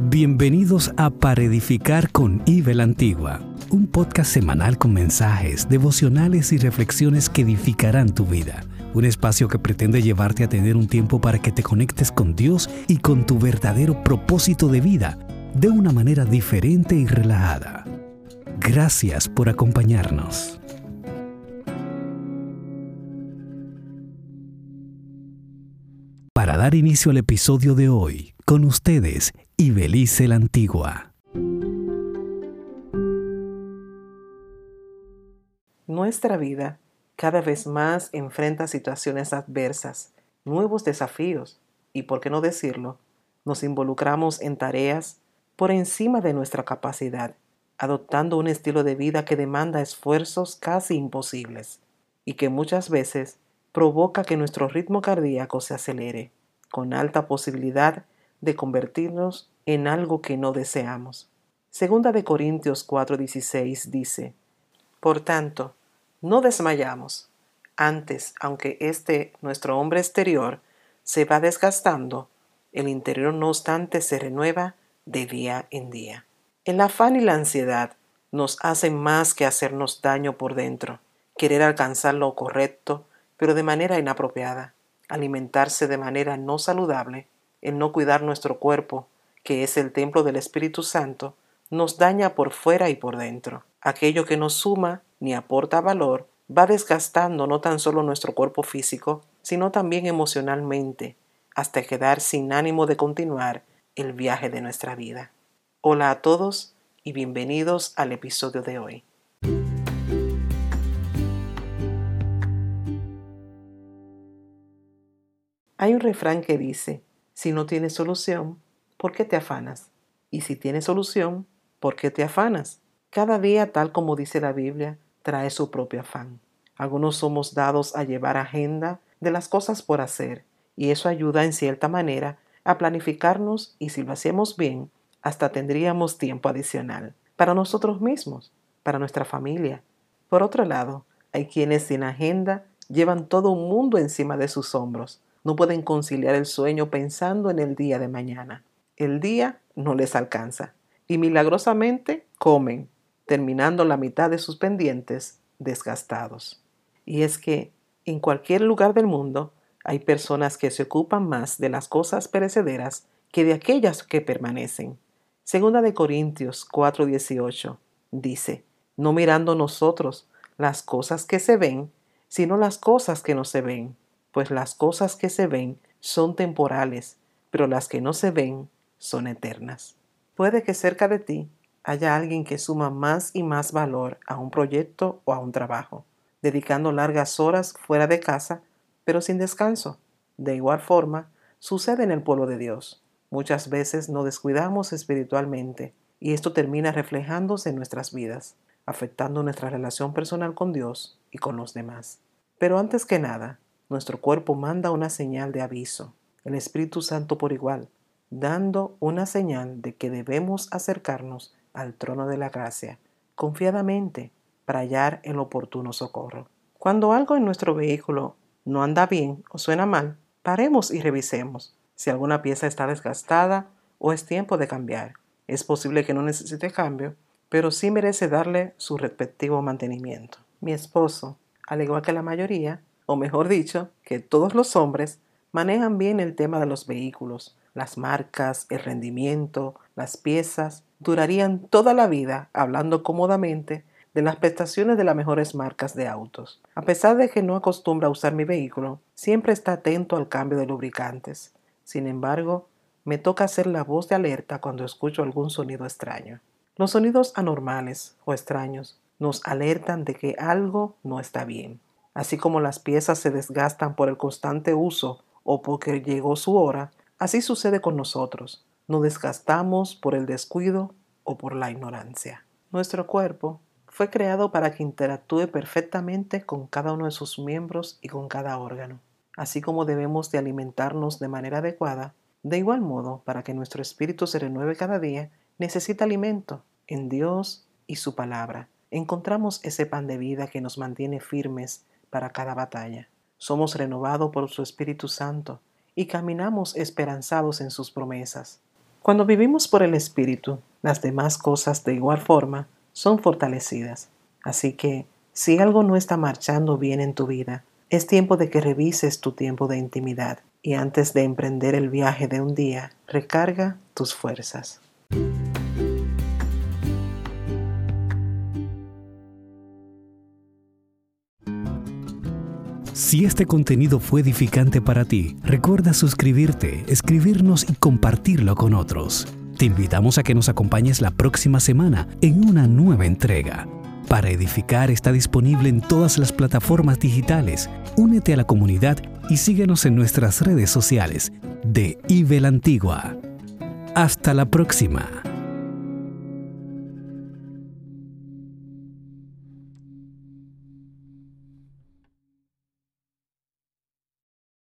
Bienvenidos a Para Edificar con Ivel Antigua, un podcast semanal con mensajes, devocionales y reflexiones que edificarán tu vida. Un espacio que pretende llevarte a tener un tiempo para que te conectes con Dios y con tu verdadero propósito de vida de una manera diferente y relajada. Gracias por acompañarnos. Para dar inicio al episodio de hoy, con ustedes, Ibelice la Antigua. Nuestra vida cada vez más enfrenta situaciones adversas, nuevos desafíos y, por qué no decirlo, nos involucramos en tareas por encima de nuestra capacidad, adoptando un estilo de vida que demanda esfuerzos casi imposibles y que muchas veces provoca que nuestro ritmo cardíaco se acelere, con alta posibilidad de convertirnos en algo que no deseamos. Segunda de Corintios 4:16 dice, Por tanto, no desmayamos. Antes, aunque este nuestro hombre exterior se va desgastando, el interior no obstante se renueva de día en día. El afán y la ansiedad nos hacen más que hacernos daño por dentro, querer alcanzar lo correcto, pero de manera inapropiada, alimentarse de manera no saludable, el no cuidar nuestro cuerpo, que es el templo del Espíritu Santo, nos daña por fuera y por dentro. Aquello que no suma ni aporta valor va desgastando no tan solo nuestro cuerpo físico, sino también emocionalmente, hasta quedar sin ánimo de continuar el viaje de nuestra vida. Hola a todos y bienvenidos al episodio de hoy. Hay un refrán que dice, si no tienes solución, ¿por qué te afanas? Y si tienes solución, ¿por qué te afanas? Cada día, tal como dice la Biblia, trae su propio afán. Algunos somos dados a llevar agenda de las cosas por hacer, y eso ayuda en cierta manera a planificarnos y si lo hacemos bien, hasta tendríamos tiempo adicional para nosotros mismos, para nuestra familia. Por otro lado, hay quienes sin agenda llevan todo un mundo encima de sus hombros, no pueden conciliar el sueño pensando en el día de mañana. El día no les alcanza y milagrosamente comen, terminando la mitad de sus pendientes desgastados. Y es que en cualquier lugar del mundo hay personas que se ocupan más de las cosas perecederas que de aquellas que permanecen. Segunda de Corintios 4:18 dice, no mirando nosotros las cosas que se ven, sino las cosas que no se ven pues las cosas que se ven son temporales, pero las que no se ven son eternas. Puede que cerca de ti haya alguien que suma más y más valor a un proyecto o a un trabajo, dedicando largas horas fuera de casa, pero sin descanso. De igual forma, sucede en el pueblo de Dios. Muchas veces nos descuidamos espiritualmente y esto termina reflejándose en nuestras vidas, afectando nuestra relación personal con Dios y con los demás. Pero antes que nada, nuestro cuerpo manda una señal de aviso, el Espíritu Santo por igual, dando una señal de que debemos acercarnos al trono de la gracia confiadamente para hallar el oportuno socorro. Cuando algo en nuestro vehículo no anda bien o suena mal, paremos y revisemos si alguna pieza está desgastada o es tiempo de cambiar. Es posible que no necesite cambio, pero sí merece darle su respectivo mantenimiento. Mi esposo, al igual que la mayoría, o mejor dicho, que todos los hombres manejan bien el tema de los vehículos, las marcas, el rendimiento, las piezas, durarían toda la vida hablando cómodamente de las prestaciones de las mejores marcas de autos. A pesar de que no acostumbra a usar mi vehículo, siempre está atento al cambio de lubricantes. Sin embargo, me toca hacer la voz de alerta cuando escucho algún sonido extraño. Los sonidos anormales o extraños nos alertan de que algo no está bien. Así como las piezas se desgastan por el constante uso o porque llegó su hora, así sucede con nosotros. Nos desgastamos por el descuido o por la ignorancia. Nuestro cuerpo fue creado para que interactúe perfectamente con cada uno de sus miembros y con cada órgano. Así como debemos de alimentarnos de manera adecuada, de igual modo, para que nuestro espíritu se renueve cada día, necesita alimento en Dios y su palabra. Encontramos ese pan de vida que nos mantiene firmes para cada batalla. Somos renovados por su Espíritu Santo y caminamos esperanzados en sus promesas. Cuando vivimos por el Espíritu, las demás cosas de igual forma son fortalecidas. Así que, si algo no está marchando bien en tu vida, es tiempo de que revises tu tiempo de intimidad y antes de emprender el viaje de un día, recarga tus fuerzas. Si este contenido fue edificante para ti, recuerda suscribirte, escribirnos y compartirlo con otros. Te invitamos a que nos acompañes la próxima semana en una nueva entrega. Para Edificar está disponible en todas las plataformas digitales. Únete a la comunidad y síguenos en nuestras redes sociales de IBEL Antigua. Hasta la próxima.